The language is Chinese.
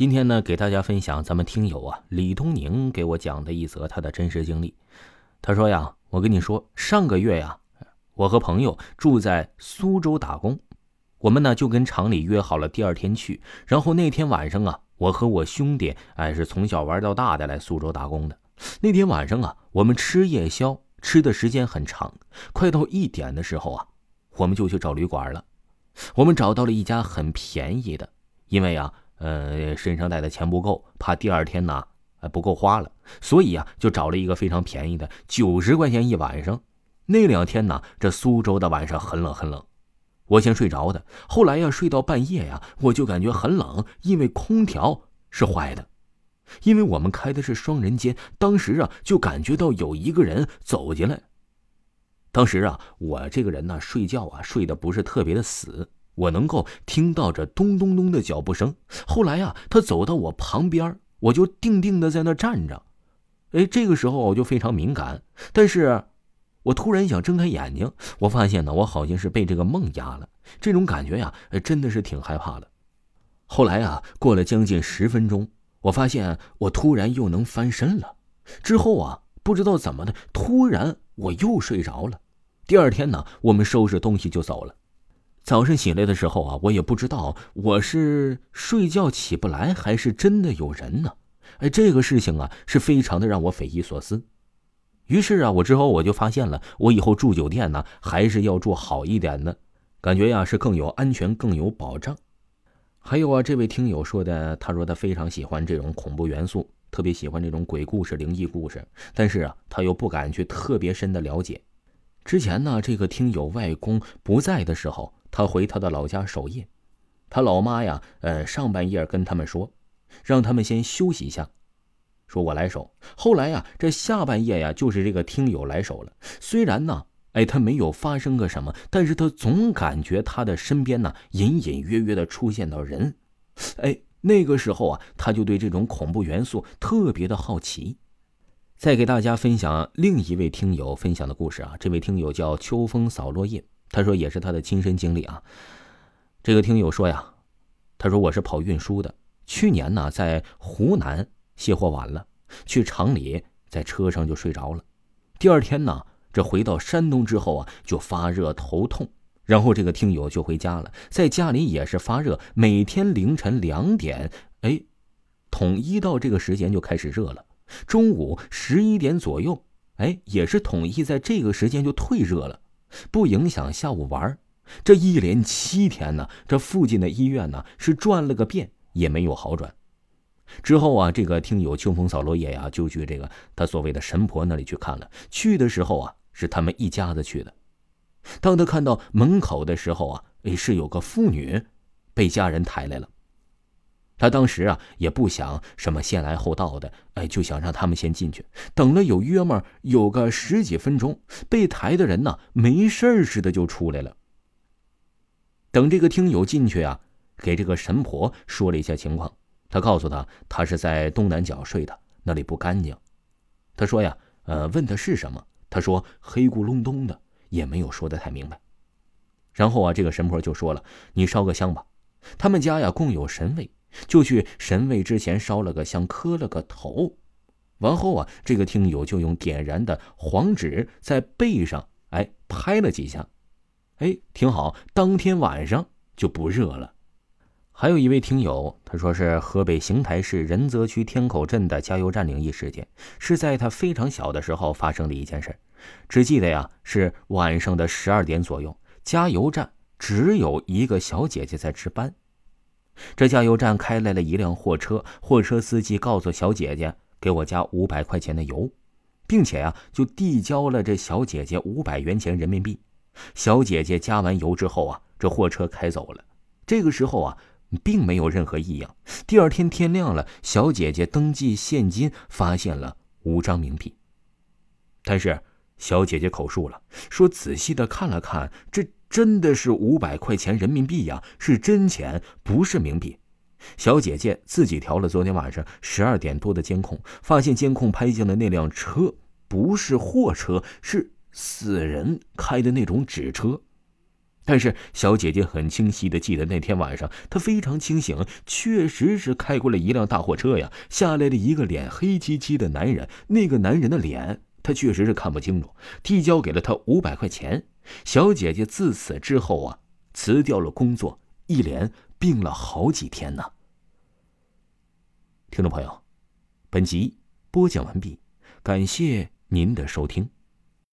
今天呢，给大家分享咱们听友啊李东宁给我讲的一则他的真实经历。他说呀，我跟你说，上个月呀，我和朋友住在苏州打工，我们呢就跟厂里约好了第二天去。然后那天晚上啊，我和我兄弟哎是从小玩到大的来苏州打工的。那天晚上啊，我们吃夜宵吃的时间很长，快到一点的时候啊，我们就去找旅馆了。我们找到了一家很便宜的，因为啊。呃，身上带的钱不够，怕第二天呢，呃不够花了，所以啊，就找了一个非常便宜的，九十块钱一晚上。那两天呢，这苏州的晚上很冷很冷，我先睡着的。后来呀，睡到半夜呀，我就感觉很冷，因为空调是坏的，因为我们开的是双人间，当时啊，就感觉到有一个人走进来。当时啊，我这个人呢，睡觉啊，睡得不是特别的死。我能够听到这咚咚咚的脚步声。后来呀，他走到我旁边，我就定定的在那站着。哎，这个时候我就非常敏感，但是，我突然想睁开眼睛，我发现呢，我好像是被这个梦压了。这种感觉呀，真的是挺害怕的。后来啊，过了将近十分钟，我发现我突然又能翻身了。之后啊，不知道怎么的，突然我又睡着了。第二天呢，我们收拾东西就走了。早上醒来的时候啊，我也不知道我是睡觉起不来，还是真的有人呢。哎，这个事情啊，是非常的让我匪夷所思。于是啊，我之后我就发现了，我以后住酒店呢，还是要住好一点的，感觉呀是更有安全、更有保障。还有啊，这位听友说的，他说他非常喜欢这种恐怖元素，特别喜欢这种鬼故事、灵异故事，但是啊，他又不敢去特别深的了解。之前呢，这个听友外公不在的时候。他回他的老家守夜，他老妈呀，呃，上半夜跟他们说，让他们先休息一下，说我来守。后来呀，这下半夜呀，就是这个听友来守了。虽然呢，哎，他没有发生个什么，但是他总感觉他的身边呢，隐隐约约的出现到人。哎，那个时候啊，他就对这种恐怖元素特别的好奇。再给大家分享另一位听友分享的故事啊，这位听友叫秋风扫落叶。他说也是他的亲身经历啊。这个听友说呀，他说我是跑运输的，去年呢在湖南卸货晚了，去厂里在车上就睡着了。第二天呢，这回到山东之后啊，就发热头痛，然后这个听友就回家了，在家里也是发热，每天凌晨两点，哎，统一到这个时间就开始热了，中午十一点左右，哎，也是统一在这个时间就退热了。不影响下午玩这一连七天呢，这附近的医院呢是转了个遍也没有好转。之后啊，这个听友秋风扫落叶呀，就去这个他所谓的神婆那里去看了。去的时候啊，是他们一家子去的。当他看到门口的时候啊，哎，是有个妇女被家人抬来了。他当时啊也不想什么先来后到的，哎，就想让他们先进去。等了有约么有个十几分钟，被抬的人呢没事似的就出来了。等这个听友进去啊，给这个神婆说了一下情况，他告诉他他是在东南角睡的，那里不干净。他说呀，呃，问他是什么，他说黑咕隆咚的，也没有说的太明白。然后啊，这个神婆就说了，你烧个香吧，他们家呀供有神位。就去神位之前烧了个香，磕了个头，完后啊，这个听友就用点燃的黄纸在背上哎拍了几下，哎，挺好，当天晚上就不热了。还有一位听友，他说是河北邢台市仁泽区天口镇的加油站灵异事件，是在他非常小的时候发生的一件事，只记得呀是晚上的十二点左右，加油站只有一个小姐姐在值班。这加油站开来了一辆货车，货车司机告诉小姐姐：“给我加五百块钱的油，并且呀，就递交了这小姐姐五百元钱人民币。”小姐姐加完油之后啊，这货车开走了。这个时候啊，并没有任何异样。第二天天亮了，小姐姐登记现金，发现了五张冥币。但是小姐姐口述了，说仔细的看了看这。真的是五百块钱人民币呀，是真钱，不是冥币。小姐姐自己调了昨天晚上十二点多的监控，发现监控拍下的那辆车不是货车，是死人开的那种纸车。但是小姐姐很清晰的记得那天晚上，她非常清醒，确实是开过了一辆大货车呀，下来了一个脸黑漆漆的男人。那个男人的脸，她确实是看不清楚。递交给了他五百块钱。小姐姐自此之后啊，辞掉了工作，一连病了好几天呢。听众朋友，本集播讲完毕，感谢您的收听。